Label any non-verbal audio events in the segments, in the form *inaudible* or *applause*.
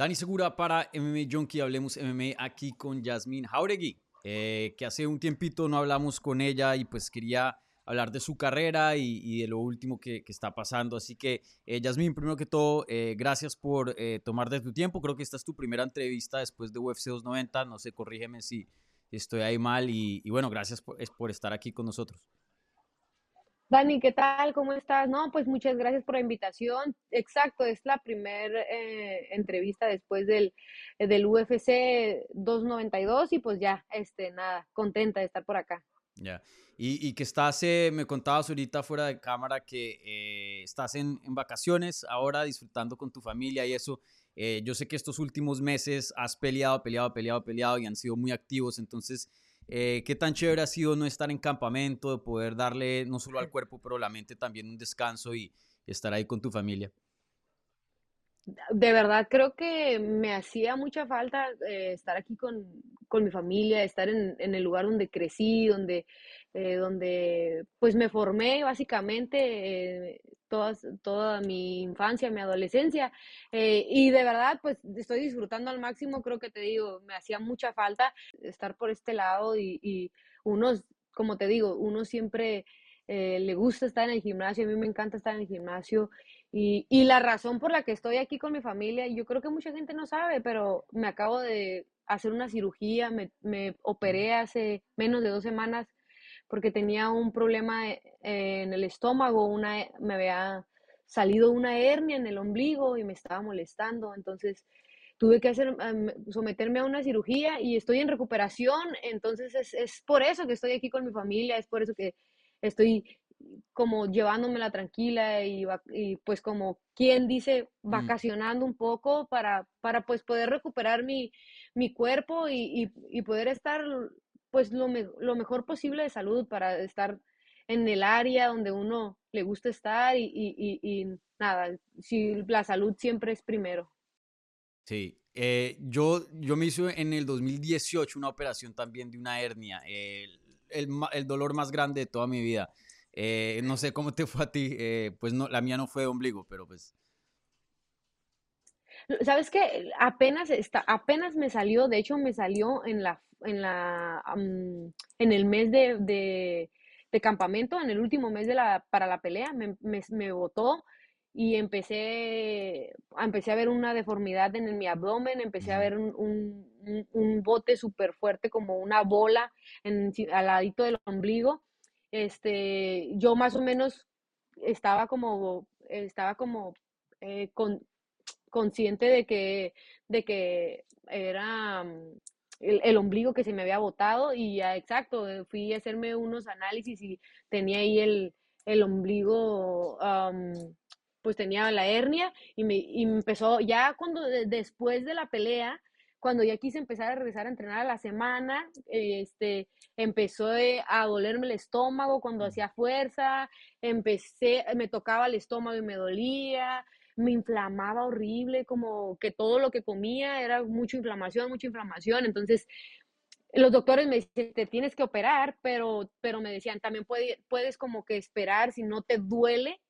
Dani Segura para MMA Junkie, hablemos MMA aquí con Yasmín Jauregui, eh, que hace un tiempito no hablamos con ella y pues quería hablar de su carrera y, de lo último que, está pasando. Así que, eh, Yasmín, primero que todo, eh, gracias por eh, tomar de tu tiempo. Creo que esta es tu primera entrevista después de UFC 290. No sé, corrígeme si estoy ahí mal. Y, bueno, gracias por, por estar aquí con nosotros. Dani, ¿qué tal? ¿Cómo estás? No, pues muchas gracias por la invitación. Exacto, es la primera entrevista después del, del UFC 292 y pues ya, este, nada, contenta de estar por acá. Ya. Y, que estás, eh, me contabas ahorita fuera de cámara que eh, estás en, vacaciones ahora disfrutando con tu familia y eso. Eh, yo sé que estos últimos meses has peleado, peleado, peleado, peleado y han sido muy activos. Entonces, ¿qué tan chévere ha sido no estar en campamento, de poder darle no solo al cuerpo, pero a la mente también un descanso y estar ahí con tu familia? de verdad creo que me hacía mucha falta eh, estar aquí con, mi familia, estar en, el lugar donde crecí, donde, eh, donde pues me formé básicamente eh, toda mi infancia, mi adolescencia. y de verdad pues estoy disfrutando al máximo, creo que te digo, me hacía mucha falta estar por este lado y, y uno, como te digo, uno siempre le gusta estar en el gimnasio, a mí me encanta estar en el gimnasio y, y, la razón por la que estoy aquí con mi familia, yo creo que mucha gente no sabe, pero me acabo de hacer una cirugía, me, me operé hace menos de dos semanas porque tenía un problema eh, en el estómago, una, me había salido una hernia en el ombligo y me estaba molestando, entonces tuve que hacer, someterme a una cirugía y estoy en recuperación, entonces es, es por eso que estoy aquí con mi familia, es por eso que estoy como llevándomela tranquila y, y, pues como quien dice mm. vacacionando un poco para, para pues poder recuperar mi, mi cuerpo y, y, poder estar pues lo, lo, mejor posible de salud para estar en el área donde uno le gusta estar y, y nada, si la salud siempre es primero. Sí, eh, yo, yo me hice en el 2018 una operación también de una hernia, el, el, el dolor más grande de toda mi vida. Eh, no sé cómo te fue a ti, eh, pues no, la mía no fue de ombligo, pero pues... ¿Sabes qué? Apenas, está, apenas me salió, de hecho me salió en la, en la, en el mes de, de, campamento, en el último mes de la, para la pelea, me, me, me botó y empecé, empecé a ver una deformidad en, mi abdomen, empecé a ver un, un, un bote súper fuerte como una bola en, al ladito del ombligo. Este, yo más o menos estaba como, estaba como eh, consciente de que, de que era mm, el, ombligo que se me había botado y ya exacto, eh, fui a hacerme unos análisis y tenía ahí el, el ombligo, pues tenía la hernia y me, y empezó, ya cuando después de la pelea, cuando ya quise empezar a regresar a entrenar a la semana, este, empezó eh, a dolerme el estómago cuando hacía fuerza, empecé, me tocaba el estómago y me dolía, me inflamaba horrible, como que todo lo que comía era mucha inflamación, mucha inflamación, entonces los doctores me dicen, te tienes que operar, pero, pero me decían, también puedes como que esperar si no te duele,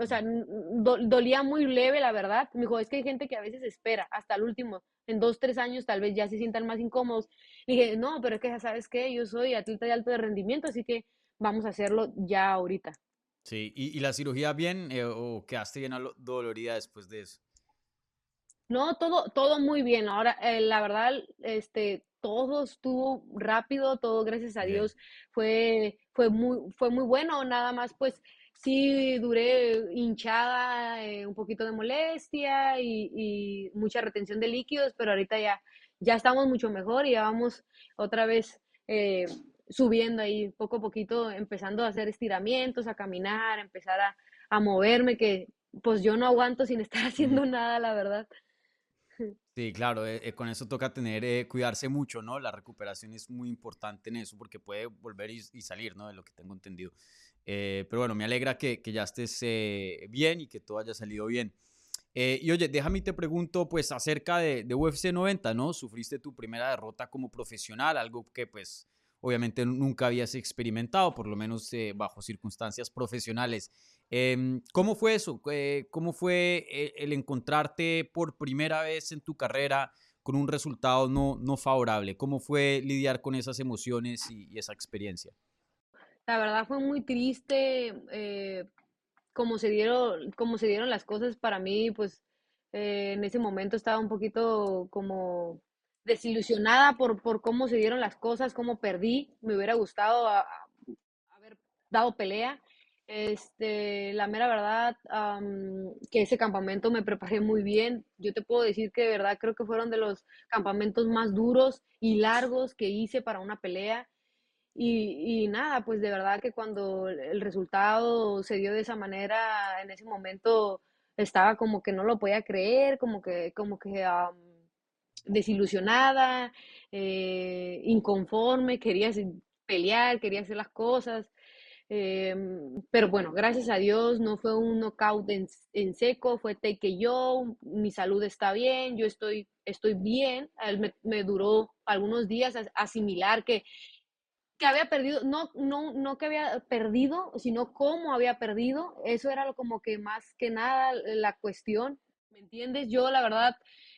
o sea, dolía muy leve, la verdad. Me dijo, es que hay gente que a veces espera hasta el último, en dos, tres años tal vez ya se sientan más incómodos. Y dije, no, pero es que ya sabes que yo soy atleta de alto de rendimiento, así que vamos a hacerlo ya ahorita. Sí, ¿y, la cirugía bien eh, o quedaste bien dolorida después de eso? No, todo, todo muy bien. Ahora, eh, la verdad, este, todo estuvo rápido, todo, gracias a Dios, fue, fue, muy, fue muy bueno. Nada más, pues, sí duré hinchada, eh, un poquito de molestia y, mucha retención de líquidos, pero ahorita ya, ya estamos mucho mejor y ya vamos otra vez eh, subiendo ahí poco a poquito, empezando a hacer estiramientos, a caminar, a empezar a, a moverme, que pues yo no aguanto sin estar *laughs* haciendo nada, la verdad. Sí, claro, eh, con eso toca tener, cuidarse mucho, ¿no? La recuperación es muy importante en eso porque puede volver y, y salir, ¿no? De lo que tengo entendido. Eh, pero bueno, me alegra que, ya estés eh, bien y que todo haya salido bien. Eh, y oye, déjame te pregunto pues acerca de, de, UFC 90, ¿no? Sufriste tu primera derrota como profesional, algo que pues obviamente nunca habías experimentado, por lo menos bajo circunstancias profesionales. Em, ¿Cómo fue eso? Eh, ¿Cómo fue eh, el encontrarte por primera vez en tu carrera con un resultado no, no favorable? ¿Cómo fue lidiar con esas emociones y, esa experiencia? La verdad fue muy triste eh, como se dieron, se dieron las cosas para mí, pues en ese momento estaba un poquito como desilusionada por, por cómo se dieron las cosas, cómo perdí. Me hubiera gustado haber dado pelea este, la mera verdad, que ese campamento me preparé muy bien. Yo te puedo decir que de verdad creo que fueron de los campamentos más duros y largos que hice para una pelea. Y, y nada, pues de verdad que cuando el resultado se dio de esa manera, en ese momento estaba como que no lo podía creer, como que, como que desilusionada, eh, inconforme, quería pelear, quería hacer las cosas. Em, pero bueno, gracias a Dios no fue un knockout en, seco, fue take yo, mi salud está bien, yo estoy, estoy bien. Me, duró algunos días asimilar que, que había perdido, no, no, no que había perdido, sino cómo había perdido. Eso era como que más que nada la cuestión, ¿me entiendes? Yo la verdad,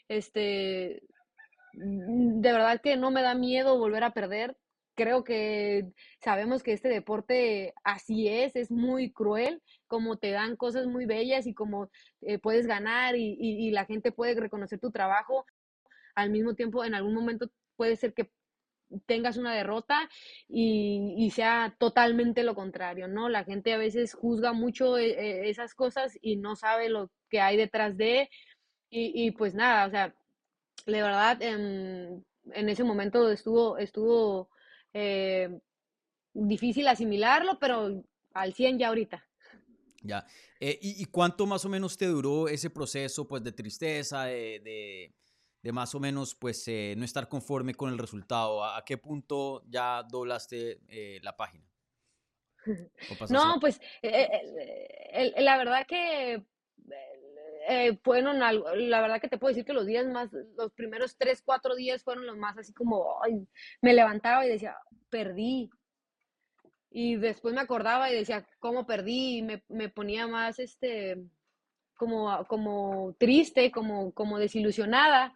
este, de verdad que no me da miedo volver a perder creo que sabemos que este deporte así es, es muy cruel, como te dan cosas muy bellas y como eh, puedes ganar y, la gente puede reconocer tu trabajo, al mismo tiempo en algún momento puede ser que tengas una derrota y, sea totalmente lo contrario, ¿no? La gente a veces juzga mucho eh, eh, esas cosas y no sabe lo que hay detrás de, y, pues nada, o sea, de verdad, en, en ese momento estuvo, estuvo eh, difícil asimilarlo, pero al 100 ya ahorita. Ya. Eh, ¿y, cuánto más o menos te duró ese proceso pues de tristeza, de, de, más o menos pues eh, no estar conforme con el resultado? ¿A, qué punto ya doblaste la página? *laughs* No, pues la verdad que eh, fueron, la verdad que te puedo decir que los días más, los primeros tres, cuatro días fueron los más así como, me levantaba y decía, perdí. Y después me acordaba y decía, ¿cómo perdí? Y me, me ponía más, este, como, como triste, como, como desilusionada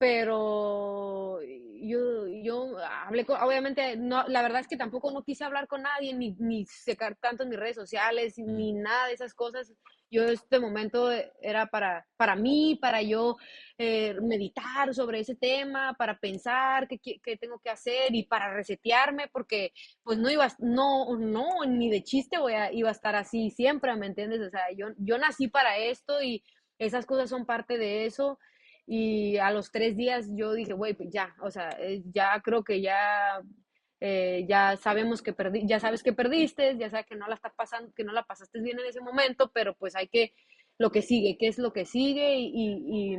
pero yo, yo hablé con, obviamente, no, la verdad es que tampoco no quise hablar con nadie, ni, ni secar tanto en mis redes sociales, ni nada de esas cosas. Yo este momento era para, para mí, para yo eh, meditar sobre ese tema, para pensar qué, qué, tengo que hacer y para resetearme, porque pues no iba, no, no, ni de chiste voy a, iba a estar así siempre, ¿me entiendes? O sea, yo, yo nací para esto y esas cosas son parte de eso y a los tres días yo dije, güey, pues ya, o sea, eh, ya creo que ya, eh, ya sabemos que perdí, ya sabes que perdiste, ya sabes que no la estás pasando, que no la pasaste bien en ese momento, pero pues hay que, lo que sigue, qué es lo que sigue y,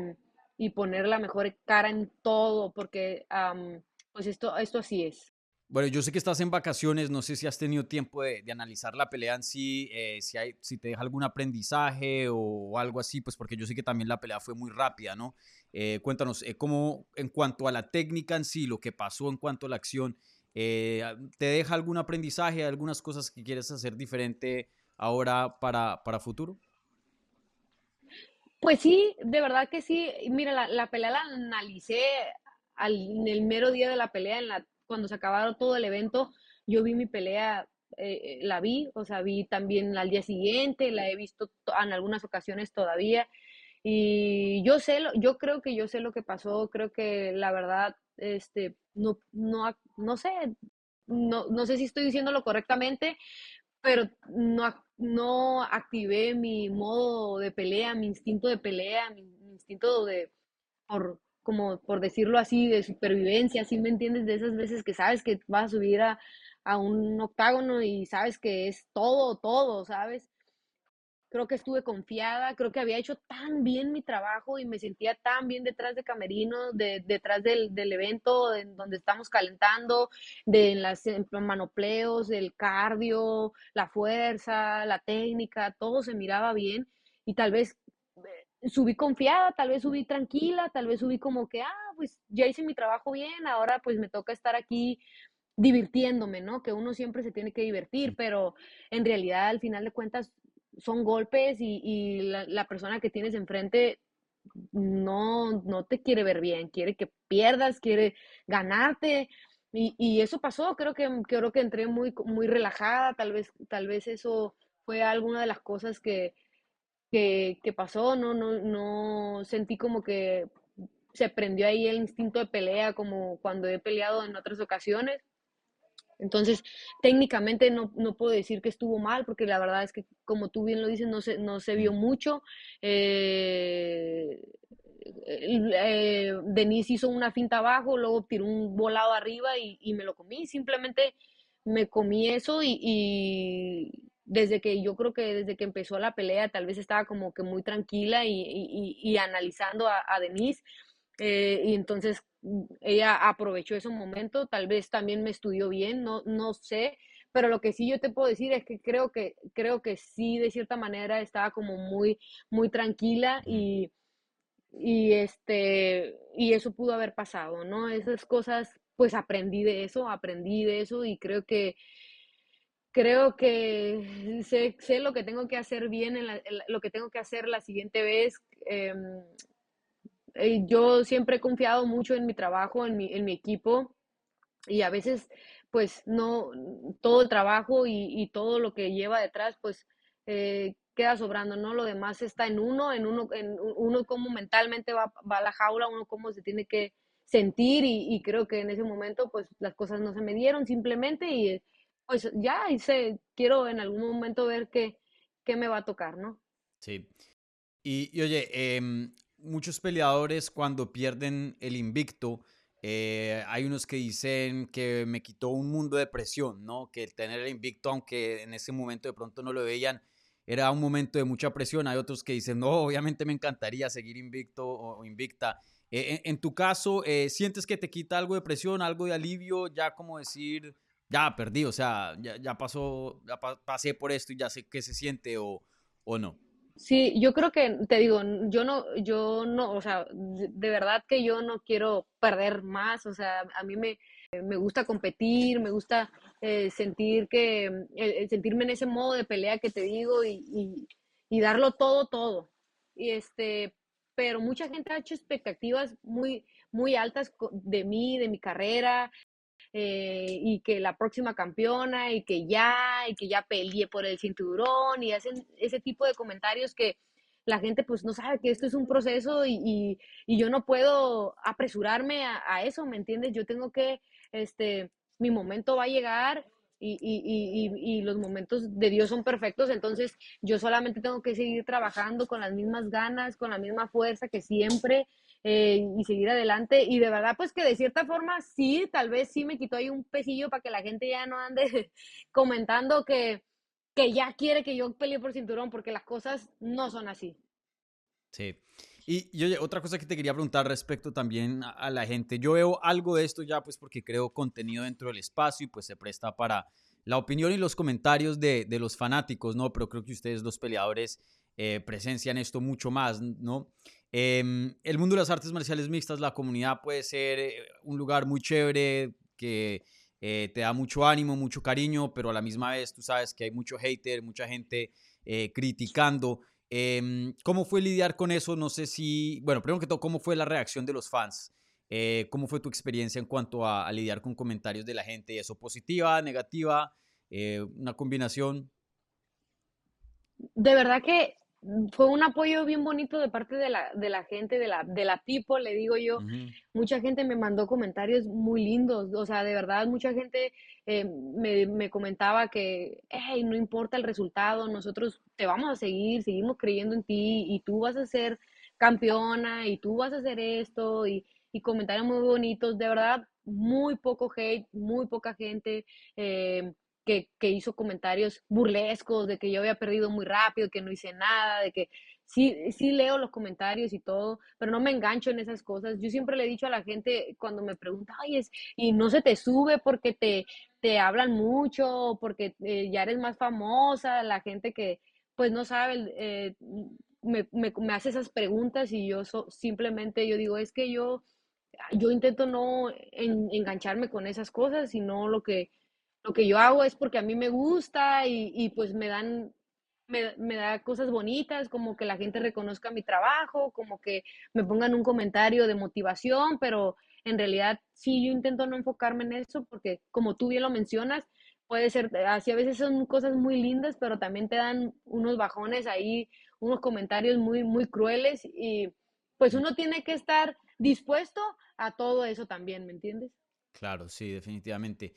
y, poner la mejor cara en todo, porque pues esto, esto así es. Bueno, yo sé que estás en vacaciones, no sé si has tenido tiempo de, analizar la pelea en sí, eh, si, hay, si te deja algún aprendizaje o, algo así, pues porque yo sé que también la pelea fue muy rápida, ¿no? Eh, cuéntanos, eh, ¿cómo en cuanto a la técnica en sí, lo que pasó en cuanto a la acción, ¿te deja algún aprendizaje, algunas cosas que quieres hacer diferente ahora para, para futuro? Pues sí, de verdad que sí. Mira, la, la pelea la analicé al, en el mero día de la pelea, cuando se acabaron todo el evento, yo vi mi pelea, eh, la vi, o sea, vi también al día siguiente, la he visto en algunas ocasiones todavía. Y yo sé, yo creo que yo sé lo que pasó, creo que la verdad, este, no, no, no sé, no, no sé si estoy diciéndolo correctamente, pero no, no activé mi modo de pelea, mi instinto de pelea, mi, instinto de, por, como por decirlo así, de supervivencia, ¿sí me entiendes? De esas veces que sabes que vas a subir a, un octágono y sabes que es todo, todo, ¿sabes? Creo que estuve confiada, creo que había hecho tan bien mi trabajo y me sentía tan bien detrás de Camerino, de, detrás del, del evento en donde estamos calentando, de las manopleos, el cardio, la fuerza, la técnica, todo se miraba bien y tal vez subí confiada, tal vez subí tranquila, tal vez subí como que, ah, pues ya hice mi trabajo bien, ahora pues me toca estar aquí divirtiéndome, ¿no? Que uno siempre se tiene que divertir, pero en realidad al final de cuentas son golpes y, la, persona que tienes enfrente no, no te quiere ver bien, quiere que pierdas, quiere ganarte. Y, eso pasó, creo que, creo que entré muy, muy relajada, tal vez, tal vez eso fue alguna de las cosas que, que, que pasó, no, no, no sentí como que se prendió ahí el instinto de pelea como cuando he peleado en otras ocasiones. Entonces, técnicamente no, no, puedo decir que estuvo mal, porque la verdad es que, como tú bien lo dices, no se, no se vio mucho. Eh, eh, Denise hizo una finta abajo, luego tiró un volado arriba y, y me lo comí. Simplemente me comí eso y, y, desde que yo creo que desde que empezó la pelea, tal vez estaba como que muy tranquila y, y analizando a, a Denise. Eh, y entonces mm, ella aprovechó ese momento, tal vez también me estudió bien, no, no sé, pero lo que sí yo te puedo decir es que creo que, creo que sí, de cierta manera estaba como muy, muy tranquila y, y, este, y eso pudo haber pasado, ¿no? Esas cosas, pues aprendí de eso, aprendí de eso y creo que, creo que sé, sé lo que tengo que hacer bien, en lo que tengo que hacer la siguiente vez. Eh, eh, yo siempre he confiado mucho en mi trabajo, en mi, en mi equipo y a veces pues no, todo el trabajo y, todo lo que lleva detrás pues eh, queda sobrando, ¿no? Lo demás está en uno, en uno, en uno cómo mentalmente va, va a la jaula, uno cómo se tiene que sentir y, creo que en ese momento pues las cosas no se me dieron simplemente y pues ya hice, quiero en algún momento ver qué, qué me va a tocar, ¿no? Sí. Y, y oye, eh, muchos peleadores cuando pierden el invicto, eh, hay unos que dicen que me quitó un mundo de presión, ¿no? Que el tener el invicto, aunque en ese momento de pronto no lo veían, era un momento de mucha presión. Hay otros que dicen, no, obviamente me encantaría seguir invicto o, invicta. Eh, en, tu caso, eh, ¿sientes que te quita algo de presión, algo de alivio? Ya como decir, ya perdí, o sea, ya, ya pasó, ya pasé por esto y ya sé qué se siente o, o no. Sí, yo creo que, te digo, yo no, yo no, o sea, de verdad que yo no quiero perder más, o sea, a mí me, me gusta competir, me gusta eh, sentir que, eh, sentirme en ese modo de pelea que te digo y, y, darlo todo, todo. Y este, pero mucha gente ha hecho expectativas muy, muy altas de mí, de mi carrera, eh, y que la próxima campeona y que ya, y que ya peleé por el cinturón y hacen ese tipo de comentarios que la gente pues no sabe que esto es un proceso y, y, yo no puedo apresurarme a, eso, ¿me entiendes? Yo tengo que, este, mi momento va a llegar y, y, y, los momentos de Dios son perfectos, entonces yo solamente tengo que seguir trabajando con las mismas ganas, con la misma fuerza que siempre eh, y seguir adelante. Y de verdad, pues que de cierta forma sí, tal vez sí me quitó ahí un pesillo para que la gente ya no ande *laughs* comentando que, que ya quiere que yo pelee por cinturón, porque las cosas no son así. Sí. Y, y, otra cosa que te quería preguntar respecto también a, la gente. Yo veo algo de esto ya, pues porque creo contenido dentro del espacio y pues se presta para la opinión y los comentarios de, de los fanáticos, ¿no? Pero creo que ustedes, los peleadores, eh, presencian esto mucho más, ¿no? Em, el mundo de las artes marciales mixtas, la comunidad puede ser eh, un lugar muy chévere que eh, te da mucho ánimo, mucho cariño, pero a la misma vez tú sabes que hay mucho hater, mucha gente eh, criticando. Em, ¿Cómo fue lidiar con eso? No sé si, bueno, primero que todo, ¿cómo fue la reacción de los fans? ¿Cómo fue tu experiencia en cuanto a, lidiar con comentarios de la gente? ¿Eso positiva, negativa, una combinación? De verdad que fue un apoyo bien bonito de parte de la, de la gente, de la, de la tipo, le digo yo. Mucha gente me mandó comentarios muy lindos, o sea, de verdad, mucha gente eh, me, me, comentaba que, hey, no importa el resultado, nosotros te vamos a seguir, seguimos creyendo en ti y tú vas a ser campeona y tú vas a hacer esto y, y comentarios muy bonitos, de verdad, muy poco hate, muy poca gente. Eh, que, hizo comentarios burlescos de que yo había perdido muy rápido, que no hice nada, de que sí, sí leo los comentarios y todo, pero no me engancho en esas cosas. Yo siempre le he dicho a la gente cuando me pregunta, ay, es, y no se te sube porque te, te hablan mucho, porque eh, ya eres más famosa, la gente que pues no sabe, eh, me, me, me, hace esas preguntas y yo simplemente yo digo, es que yo, yo intento no engancharme con esas cosas, sino lo que lo que yo hago es porque a mí me gusta y, pues me dan, me, me, da cosas bonitas, como que la gente reconozca mi trabajo, como que me pongan un comentario de motivación, pero en realidad sí yo intento no enfocarme en eso porque como tú bien lo mencionas, puede ser, así a veces son cosas muy lindas, pero también te dan unos bajones ahí, unos comentarios muy, muy crueles y pues uno tiene que estar dispuesto a todo eso también, ¿me entiendes? Claro, sí, definitivamente.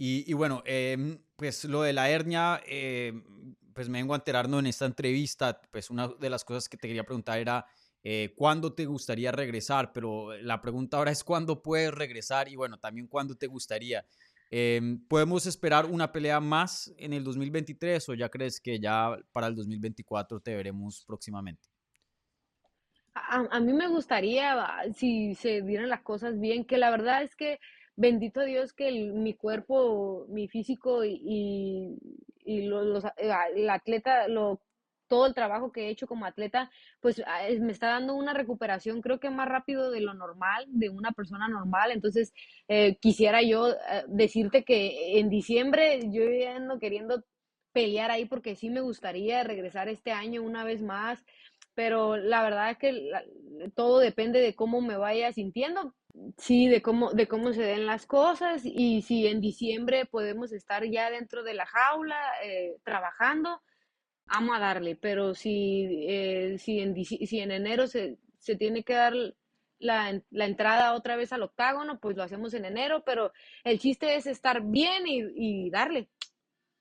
Y, bueno, em, pues lo de la hernia, em, pues me vengo enterando en esta entrevista, pues una de las cosas que te quería preguntar era eh, cuándo te gustaría regresar, pero la pregunta ahora es cuándo puedes regresar y bueno, también cuándo te gustaría. Em, ¿Podemos esperar una pelea más en el 2023 o ya crees que ya para el 2024 te veremos próximamente? A, mí me gustaría, si se dieran las cosas bien, que la verdad es que bendito Dios que mi cuerpo, mi físico y, y, los, eh, el atleta, lo, todo el trabajo que he hecho como atleta, pues ah, me está dando una recuperación creo que más rápido de lo normal, de una persona normal. Entonces, eh, quisiera yo eh, decirte que en diciembre yo ando queriendo pelear ahí porque sí me gustaría regresar este año una vez más pero la verdad es que todo depende de cómo me vaya sintiendo, sí, de cómo, de cómo se den las cosas y si en diciembre podemos estar ya dentro de la jaula eh, trabajando, vamos a darle, pero si, eh, si, en, si en enero se, se tiene que dar la, la, entrada otra vez al octágono, pues lo hacemos en enero, pero el chiste es estar bien y, y darle.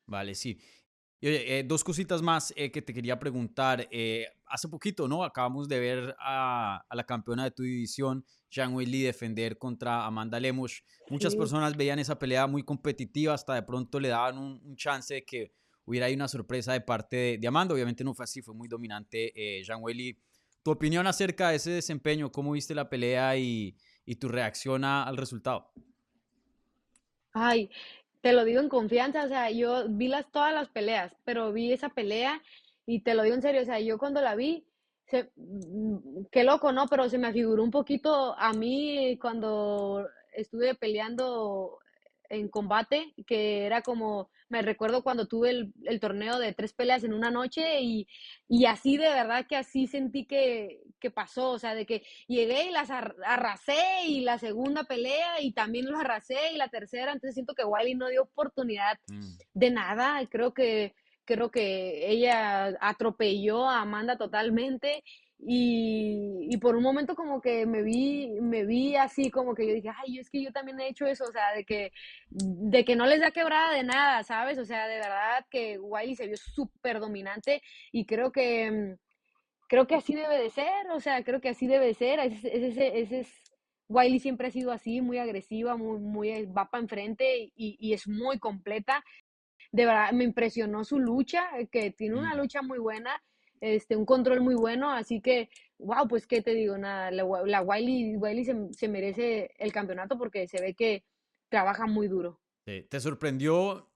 Vale, sí. Eh, dos cositas más que te quería preguntar. Hace poquito, ¿no? Acabamos de ver a, a la campeona de tu división, Zhang Weili, defender contra Amanda Lemos. Muchas personas veían esa pelea muy competitiva, hasta de pronto le daban un, un chance de que hubiera ahí una sorpresa de parte de, Amanda. Obviamente no fue así, fue muy dominante Zhang Weili. Tu opinión acerca de ese desempeño, cómo viste la pelea y, y tu reacción al resultado. Ay, te lo digo en confianza, o sea, yo vi las, todas las peleas, pero vi esa pelea y te lo digo en serio, o sea, yo cuando la vi, se, mm, qué loco, ¿no? Pero se me figuró un poquito a mí cuando estuve peleando en combate, que era como, me recuerdo cuando tuve el, torneo de tres peleas en una noche y, así de verdad que así sentí que, pasó, o sea, de que llegué y las arrasé y la segunda pelea y también lo arrasé y la tercera, entonces siento que Wiley no dio oportunidad mm. de nada, creo que, creo que ella atropelló a Amanda totalmente y, y, por un momento como que me vi, me vi así como que yo dije, ay, es que yo también he hecho eso, o sea, de que, de que no les da quebrada de nada, ¿sabes? O sea, de verdad que Wiley se vio súper dominante y creo que, creo que así debe de ser, o sea, creo que así debe de ser, ese, ese, ese es, Wiley siempre ha sido así, muy agresiva, muy, muy, va para enfrente y, y es muy completa. De verdad, me impresionó su lucha, que tiene una lucha muy buena este, un control muy bueno, así que, wow, pues qué te digo, nada, la, la Wiley, Wiley se, merece el campeonato porque se ve que trabaja muy duro. ¿Te sorprendió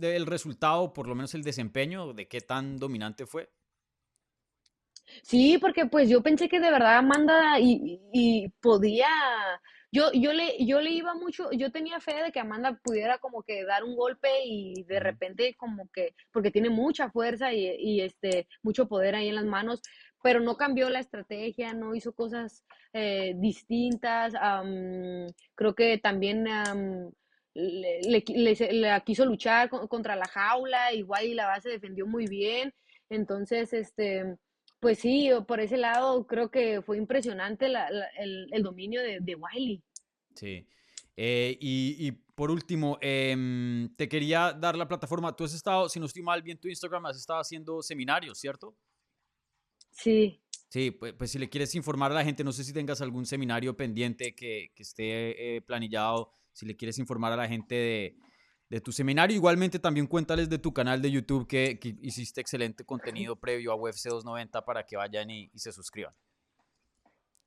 el resultado, por lo menos el desempeño, de qué tan dominante fue? Sí, porque pues yo pensé que de verdad Amanda y, y podía yo, yo, le, yo le iba mucho, yo tenía fe de que Amanda pudiera como que dar un golpe y de repente como que, porque tiene mucha fuerza y, este, mucho poder ahí en las manos, pero no cambió la estrategia, no hizo cosas eh, distintas. creo que también le, le, quiso luchar contra la jaula, igual y la base defendió muy bien. Entonces, este, pues sí, por ese lado creo que fue impresionante el, dominio de, Wiley. Sí. Eh, y, por último, em, te quería dar la plataforma. Tú has estado, si no estoy mal, bien tu Instagram, has estado haciendo seminarios, ¿cierto? Sí. Sí, pues, pues, si le quieres informar a la gente, no sé si tengas algún seminario pendiente que, esté eh, planillado, si le quieres informar a la gente de, de tu seminario. Igualmente también cuéntales de tu canal de YouTube que, hiciste excelente contenido previo a UFC 290 para que vayan y, se suscriban.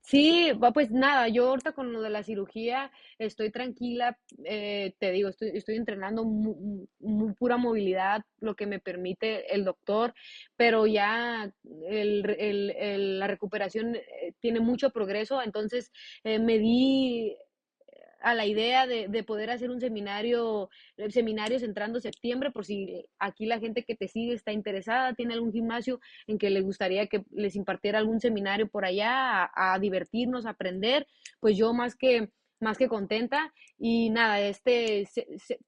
Sí, pues nada, yo ahorita con lo de la cirugía estoy tranquila, eh, te digo, estoy, estoy entrenando muy, pura movilidad, lo que me permite el doctor, pero ya la recuperación eh, tiene mucho progreso, entonces eh, me di a la idea de, de, poder hacer un seminario, eh, seminarios entrando septiembre, por si aquí la gente que te sigue está interesada, tiene algún gimnasio en que le gustaría que les impartiera algún seminario por allá, a, divertirnos, a aprender, pues yo más que más que contenta y nada, este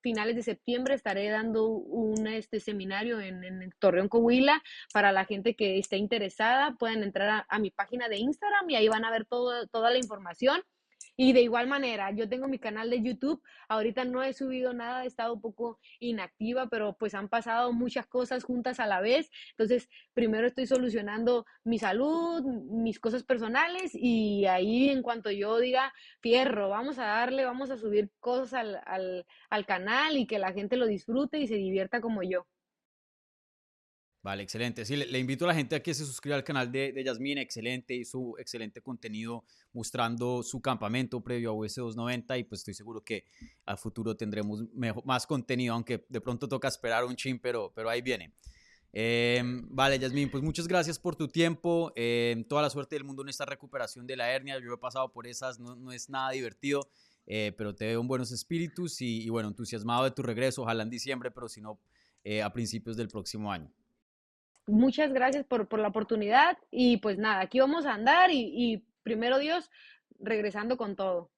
finales de septiembre estaré dando un este seminario en, en Torreón Coahuila para la gente que esté interesada, pueden entrar a, a, mi página de Instagram y ahí van a ver todo, toda la información. Y de igual manera, yo tengo mi canal de YouTube, ahorita no he subido nada, he estado un poco inactiva, pero pues han pasado muchas cosas juntas a la vez. Entonces, primero estoy solucionando mi salud, mis cosas personales y ahí en cuanto yo diga, fierro, vamos a darle, vamos a subir cosas al, al, al canal y que la gente lo disfrute y se divierta como yo. Vale, excelente. Sí, le, invito a la gente a que se suscriba al canal de, de Yasmín, excelente, y su excelente contenido mostrando su campamento previo a US 290 y pues estoy seguro que a futuro tendremos mejor, más contenido, aunque de pronto toca esperar un chin, pero, pero ahí viene. Eh, vale, Yasmín, pues muchas gracias por tu tiempo, eh, toda la suerte del mundo en esta recuperación de la hernia, yo he pasado por esas, no, no es nada divertido, eh, pero te veo en buenos espíritus y, y, bueno, entusiasmado de tu regreso, ojalá en diciembre, pero si no, eh, a principios del próximo año muchas gracias por, por, la oportunidad y pues nada, aquí vamos a andar y, y primero Dios, regresando con todo.